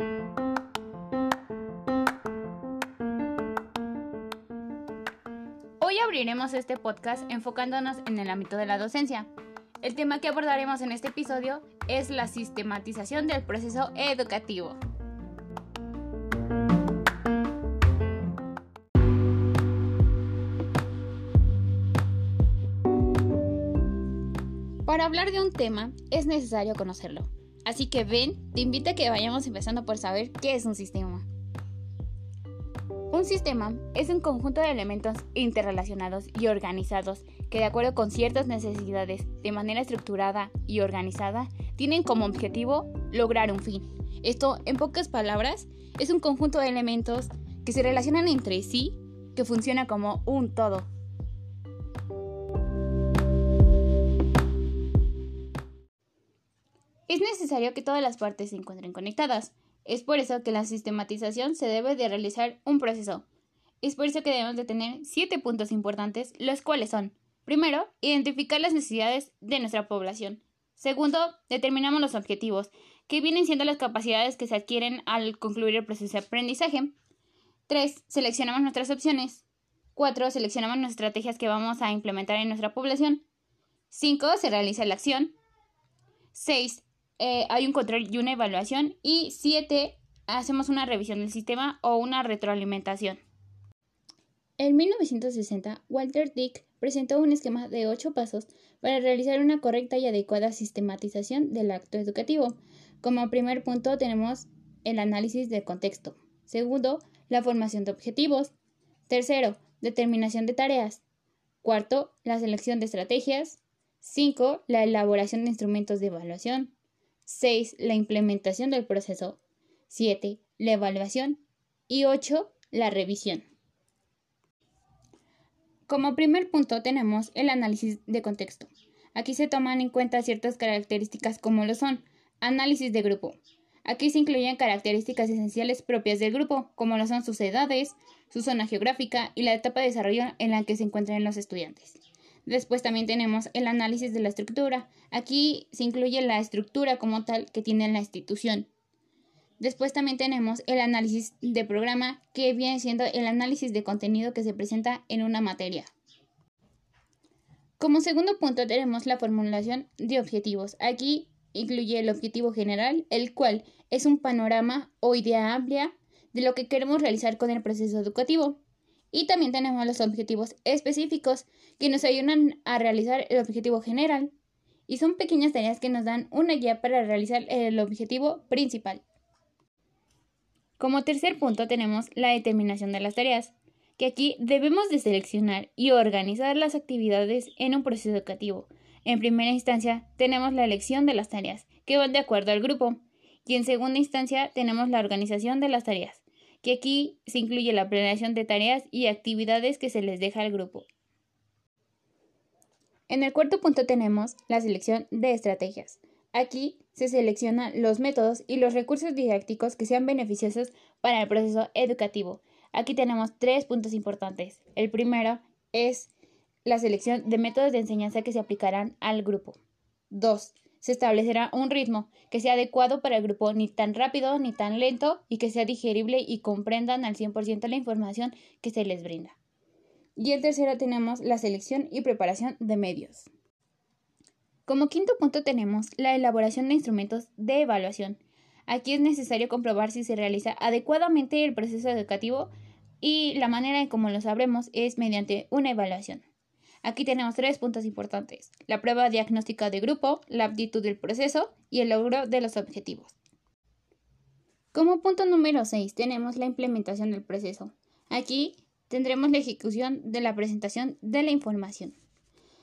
Hoy abriremos este podcast enfocándonos en el ámbito de la docencia. El tema que abordaremos en este episodio es la sistematización del proceso educativo. Para hablar de un tema es necesario conocerlo. Así que ven, te invito a que vayamos empezando por saber qué es un sistema. Un sistema es un conjunto de elementos interrelacionados y organizados que de acuerdo con ciertas necesidades, de manera estructurada y organizada, tienen como objetivo lograr un fin. Esto, en pocas palabras, es un conjunto de elementos que se relacionan entre sí, que funciona como un todo. Es necesario que todas las partes se encuentren conectadas, es por eso que la sistematización se debe de realizar un proceso. Es por eso que debemos de tener siete puntos importantes, los cuales son, primero, identificar las necesidades de nuestra población. Segundo, determinamos los objetivos, que vienen siendo las capacidades que se adquieren al concluir el proceso de aprendizaje. Tres, seleccionamos nuestras opciones. Cuatro, seleccionamos las estrategias que vamos a implementar en nuestra población. Cinco, se realiza la acción. Seis, eh, hay un control y una evaluación. Y siete, hacemos una revisión del sistema o una retroalimentación. En 1960, Walter Dick presentó un esquema de ocho pasos para realizar una correcta y adecuada sistematización del acto educativo. Como primer punto tenemos el análisis del contexto. Segundo, la formación de objetivos. Tercero, determinación de tareas. Cuarto, la selección de estrategias. Cinco, la elaboración de instrumentos de evaluación. 6. La implementación del proceso. 7. La evaluación. Y 8. La revisión. Como primer punto tenemos el análisis de contexto. Aquí se toman en cuenta ciertas características como lo son análisis de grupo. Aquí se incluyen características esenciales propias del grupo, como lo son sus edades, su zona geográfica y la etapa de desarrollo en la que se encuentran los estudiantes. Después también tenemos el análisis de la estructura. Aquí se incluye la estructura como tal que tiene la institución. Después también tenemos el análisis de programa, que viene siendo el análisis de contenido que se presenta en una materia. Como segundo punto tenemos la formulación de objetivos. Aquí incluye el objetivo general, el cual es un panorama o idea amplia de lo que queremos realizar con el proceso educativo. Y también tenemos los objetivos específicos que nos ayudan a realizar el objetivo general. Y son pequeñas tareas que nos dan una guía para realizar el objetivo principal. Como tercer punto tenemos la determinación de las tareas, que aquí debemos de seleccionar y organizar las actividades en un proceso educativo. En primera instancia tenemos la elección de las tareas, que van de acuerdo al grupo, y en segunda instancia tenemos la organización de las tareas, que aquí se incluye la planeación de tareas y actividades que se les deja al grupo. En el cuarto punto tenemos la selección de estrategias. Aquí se seleccionan los métodos y los recursos didácticos que sean beneficiosos para el proceso educativo. Aquí tenemos tres puntos importantes. El primero es la selección de métodos de enseñanza que se aplicarán al grupo. Dos, se establecerá un ritmo que sea adecuado para el grupo, ni tan rápido ni tan lento, y que sea digerible y comprendan al 100% la información que se les brinda. Y en tercero tenemos la selección y preparación de medios. Como quinto punto tenemos la elaboración de instrumentos de evaluación. Aquí es necesario comprobar si se realiza adecuadamente el proceso educativo y la manera en cómo lo sabremos es mediante una evaluación. Aquí tenemos tres puntos importantes, la prueba diagnóstica de grupo, la aptitud del proceso y el logro de los objetivos. Como punto número 6 tenemos la implementación del proceso. Aquí tendremos la ejecución de la presentación de la información.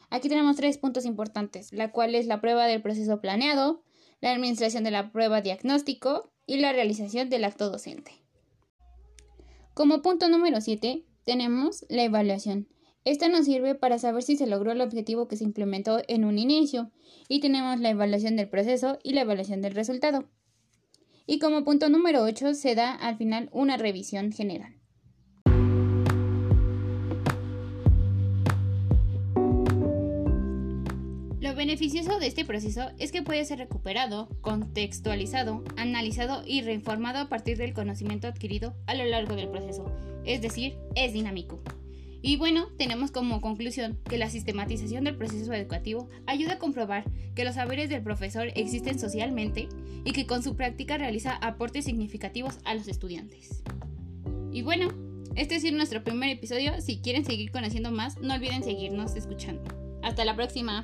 Aquí tenemos tres puntos importantes, la cual es la prueba del proceso planeado, la administración de la prueba diagnóstico y la realización del acto docente. Como punto número 7 tenemos la evaluación. Esta nos sirve para saber si se logró el objetivo que se implementó en un inicio y tenemos la evaluación del proceso y la evaluación del resultado. Y como punto número 8 se da al final una revisión general. Lo beneficioso de este proceso es que puede ser recuperado, contextualizado, analizado y reinformado a partir del conocimiento adquirido a lo largo del proceso, es decir, es dinámico. Y bueno, tenemos como conclusión que la sistematización del proceso educativo ayuda a comprobar que los saberes del profesor existen socialmente y que con su práctica realiza aportes significativos a los estudiantes. Y bueno, este sido nuestro primer episodio. Si quieren seguir conociendo más, no olviden seguirnos escuchando. Hasta la próxima.